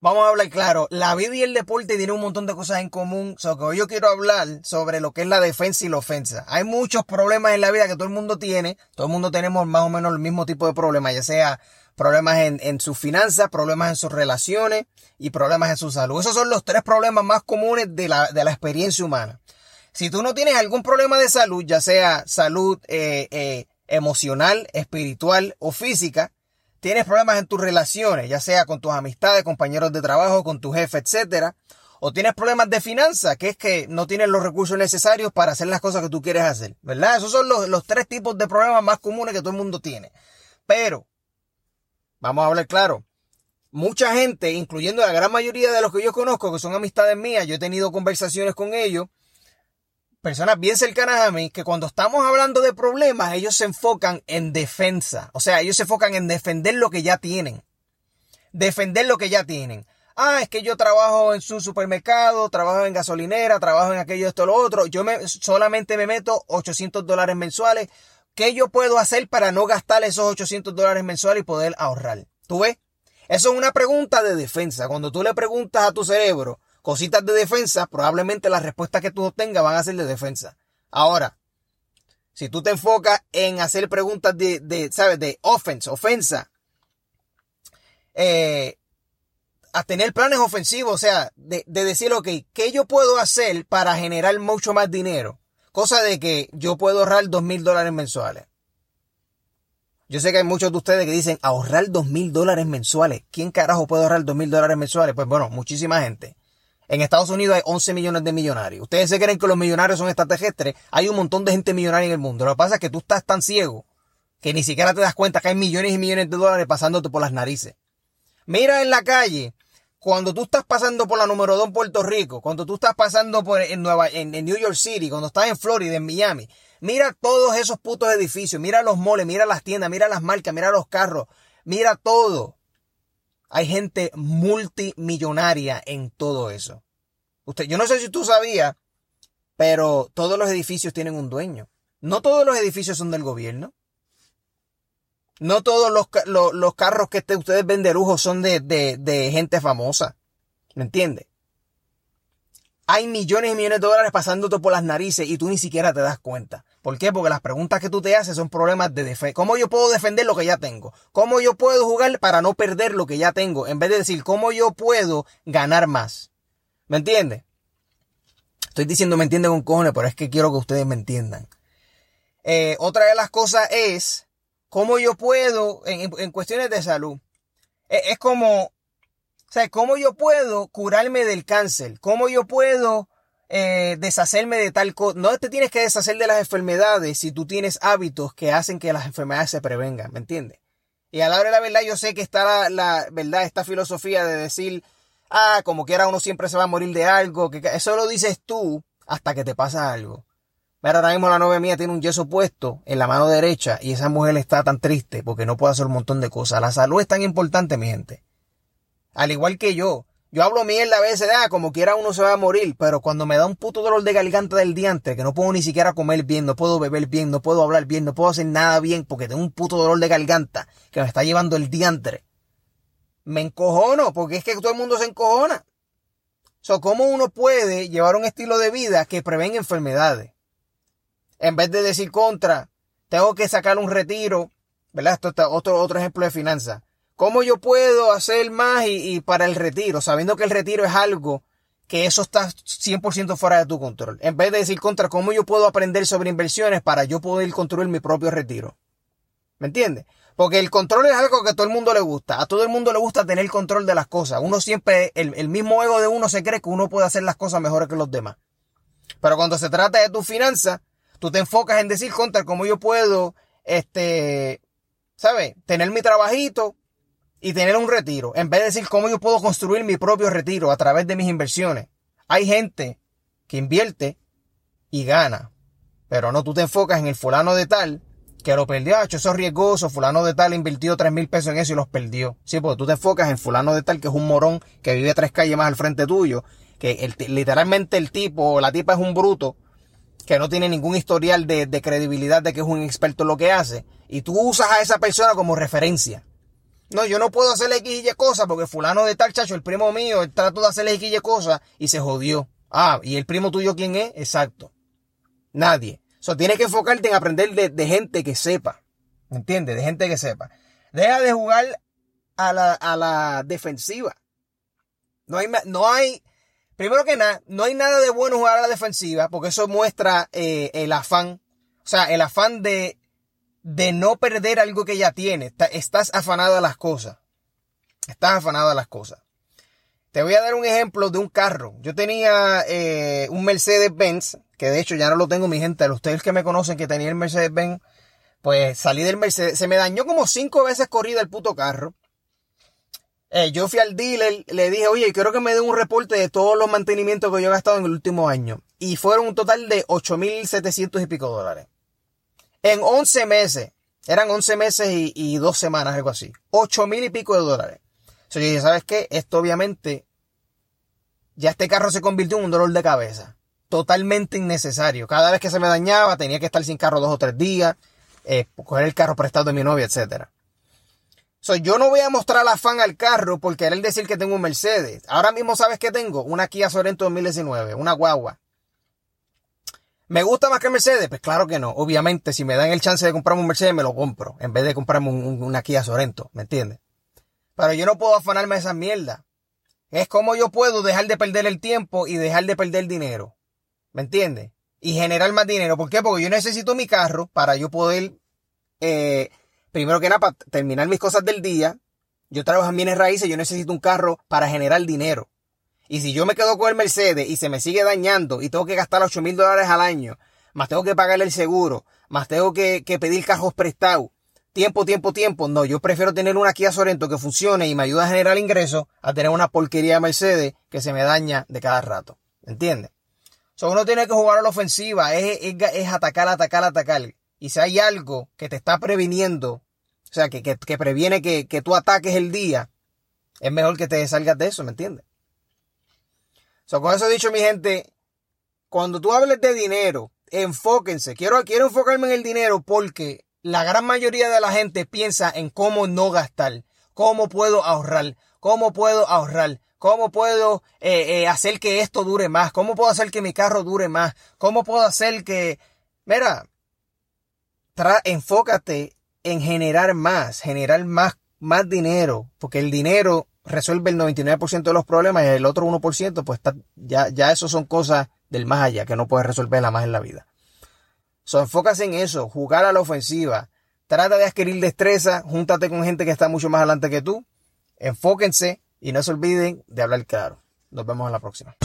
Vamos a hablar claro, la vida y el deporte tienen un montón de cosas en común, so que hoy yo quiero hablar sobre lo que es la defensa y la ofensa. Hay muchos problemas en la vida que todo el mundo tiene, todo el mundo tenemos más o menos el mismo tipo de problemas, ya sea problemas en, en sus finanzas, problemas en sus relaciones y problemas en su salud. Esos son los tres problemas más comunes de la, de la experiencia humana. Si tú no tienes algún problema de salud, ya sea salud eh, eh, emocional, espiritual o física, tienes problemas en tus relaciones, ya sea con tus amistades, compañeros de trabajo, con tu jefe, etcétera, o tienes problemas de finanzas, que es que no tienes los recursos necesarios para hacer las cosas que tú quieres hacer, ¿verdad? Esos son los, los tres tipos de problemas más comunes que todo el mundo tiene. Pero, vamos a hablar claro, mucha gente, incluyendo la gran mayoría de los que yo conozco, que son amistades mías, yo he tenido conversaciones con ellos, personas bien cercanas a mí, que cuando estamos hablando de problemas, ellos se enfocan en defensa. O sea, ellos se enfocan en defender lo que ya tienen. Defender lo que ya tienen. Ah, es que yo trabajo en su supermercado, trabajo en gasolinera, trabajo en aquello, esto, lo otro. Yo me, solamente me meto 800 dólares mensuales. ¿Qué yo puedo hacer para no gastar esos 800 dólares mensuales y poder ahorrar? ¿Tú ves? Eso es una pregunta de defensa. Cuando tú le preguntas a tu cerebro, cositas de defensa, probablemente las respuestas que tú obtengas van a ser de defensa. Ahora, si tú te enfocas en hacer preguntas de, de ¿sabes? De offense, ofensa, eh, a tener planes ofensivos, o sea, de, de decir, ok, ¿qué yo puedo hacer para generar mucho más dinero? Cosa de que yo puedo ahorrar dos mil dólares mensuales. Yo sé que hay muchos de ustedes que dicen ahorrar dos mil dólares mensuales. ¿Quién carajo puede ahorrar dos mil dólares mensuales? Pues bueno, muchísima gente. En Estados Unidos hay 11 millones de millonarios. Ustedes se creen que los millonarios son extraterrestres. Hay un montón de gente millonaria en el mundo. Lo que pasa es que tú estás tan ciego que ni siquiera te das cuenta que hay millones y millones de dólares pasándote por las narices. Mira en la calle, cuando tú estás pasando por la número 2 en Puerto Rico, cuando tú estás pasando por en, Nueva, en, New York City, cuando estás en Florida, en Miami, mira todos esos putos edificios, mira los moles, mira las tiendas, mira las marcas, mira los carros, mira todo. Hay gente multimillonaria en todo eso. Usted, yo no sé si tú sabías, pero todos los edificios tienen un dueño. No todos los edificios son del gobierno. No todos los, los, carros que ustedes ven de lujo son de, de, de gente famosa. ¿Me entiendes? Hay millones y millones de dólares pasándote por las narices y tú ni siquiera te das cuenta. ¿Por qué? Porque las preguntas que tú te haces son problemas de defensa. ¿Cómo yo puedo defender lo que ya tengo? ¿Cómo yo puedo jugar para no perder lo que ya tengo? En vez de decir, ¿cómo yo puedo ganar más? ¿Me entiendes? Estoy diciendo me entienden con cojones, pero es que quiero que ustedes me entiendan. Eh, otra de las cosas es cómo yo puedo, en, cuestiones de salud, e, es, como, o sea, cómo yo puedo curarme del cáncer, cómo yo puedo eh, deshacerme de tal cosa. No te tienes que deshacer de las enfermedades si tú tienes hábitos que hacen que las enfermedades se prevengan, ¿me entiendes? Y a la hora de la verdad, yo sé que está la, verdad, esta filosofía de decir, ah, como quiera uno siempre se va a morir de algo, que eso lo dices tú hasta que te pasa algo. Pero ahora mismo la novia mía tiene un yeso puesto en la mano derecha y esa mujer está tan triste porque no puede hacer un montón de cosas. La salud es tan importante, mi gente. Al igual que yo. Yo hablo mierda a veces, ah, como quiera uno se va a morir, pero cuando me da un puto dolor de garganta del diente, que no puedo ni siquiera comer bien, no puedo beber bien, no puedo hablar bien, no puedo hacer nada bien porque tengo un puto dolor de garganta que me está llevando el diantre. Me encojono, porque es que todo el mundo se encojona. O sea, ¿cómo uno puede llevar un estilo de vida que prevenga enfermedades? En vez de decir contra, tengo que sacar un retiro, ¿verdad? Esto está otro, otro ejemplo de finanzas. ¿Cómo yo puedo hacer más y, para el retiro? Sabiendo que el retiro es algo que eso está 100% fuera de tu control. En vez de decir contra, ¿cómo yo puedo aprender sobre inversiones para yo poder construir mi propio retiro? ¿Me entiendes? Porque el control es algo que a todo el mundo le gusta. A todo el mundo le gusta tener control de las cosas. Uno siempre, el, mismo ego de uno se cree que uno puede hacer las cosas mejores que los demás. Pero cuando se trata de tu finanzas, tú te enfocas en decir contra cómo yo puedo, este, ¿sabes? Tener mi trabajito y tener un retiro. En vez de decir cómo yo puedo construir mi propio retiro a través de mis inversiones. Hay gente que invierte y gana. Pero no, tú te enfocas en el fulano de tal que lo perdió, ah, eso es riesgoso, fulano de tal invirtió tres mil pesos en eso y los perdió. Sí, porque tú te enfocas en fulano de tal que es un morón que vive tres calles más al frente tuyo, que literalmente el tipo o la tipa es un bruto que no tiene ningún historial de, de, credibilidad de que es un experto lo que hace, y tú usas a esa persona como referencia. No, yo no puedo hacerle X y Y cosas porque fulano de tal chacho, el primo mío, él trató de hacerle X y Y cosas y se jodió. Ah, ¿y el primo tuyo quién es? Exacto. Nadie. O sea, tienes que enfocarte en aprender de, gente que sepa. ¿Me entiendes? De gente que sepa. Deja de jugar a la, a la defensiva. No hay, no hay, primero que nada, no hay nada de bueno jugar a la defensiva porque eso muestra eh, el afán. O sea, el afán de de no perder algo que ya tienes. Estás afanado a las cosas. Estás afanado a las cosas. Te voy a dar un ejemplo de un carro. Yo tenía eh, un Mercedes-Benz, que de hecho ya no lo tengo, mi gente. Ustedes que me conocen que tenía el Mercedes-Benz, pues salí del Mercedes. Se me dañó como cinco veces corrida el puto carro. Eh, yo fui al dealer, le dije, oye, quiero que me den un reporte de todos los mantenimientos que yo he gastado en el último año. Y fueron un total de 8.700 y pico dólares. En 11 meses. Eran 11 meses y, dos semanas, algo así. 8 mil y pico de dólares. Entonces yo dije, ¿sabes qué? Esto obviamente, ya este carro se convirtió en un dolor de cabeza. Totalmente innecesario. Cada vez que se me dañaba, tenía que estar sin carro dos o tres días, eh, coger el carro prestado de mi novia, etc. So, yo no voy a mostrar afán al carro por querer decir que tengo un Mercedes. Ahora mismo, ¿sabes qué tengo? Una Kia Sorento 2019, una guagua. ¿Me gusta más que Mercedes? Pues claro que no. Obviamente, si me dan el chance de comprarme un Mercedes, me lo compro. En vez de comprarme un, una Kia Sorento. ¿Me entiendes? Pero yo no puedo afanarme esa mierda. Es como yo puedo dejar de perder el tiempo y dejar de perder dinero. ¿Me entiendes? Y generar más dinero. ¿Por qué? Porque yo necesito mi carro para yo poder, eh, primero que nada, para terminar mis cosas del día. Yo trabajo en bienes raíces, yo necesito un carro para generar dinero. Y si yo me quedo con el Mercedes y se me sigue dañando y tengo que gastar 8 mil dólares al año, más tengo que pagarle el seguro, más tengo que, pedir carros prestados, tiempo, tiempo, tiempo. No, yo prefiero tener una Kia Sorento que funcione y me ayuda a generar ingresos a tener una porquería de Mercedes que se me daña de cada rato. ¿Entiendes? So, uno tiene que jugar a la ofensiva, es, es, atacar, atacar, atacar. Y si hay algo que te está previniendo, o sea, que, que, previene que, que tú ataques el día, es mejor que te salgas de eso, ¿me entiendes? Con eso dicho, mi gente, cuando tú hables de dinero, enfóquense. Quiero, quiero enfocarme en el dinero porque la gran mayoría de la gente piensa en cómo no gastar, cómo puedo ahorrar, cómo puedo ahorrar, cómo puedo eh, eh, hacer que esto dure más, cómo puedo hacer que mi carro dure más, cómo puedo hacer que... Mira, enfócate en generar más, generar más, más dinero, porque el dinero resuelve el 99% de los problemas y el otro 1% pues ya, ya eso son cosas del más allá que no puedes resolverla más en la vida. So, enfócase en eso, jugar a la ofensiva, trata de adquirir destreza, júntate con gente que está mucho más adelante que tú, enfóquense y no se olviden de hablar claro. Nos vemos en la próxima.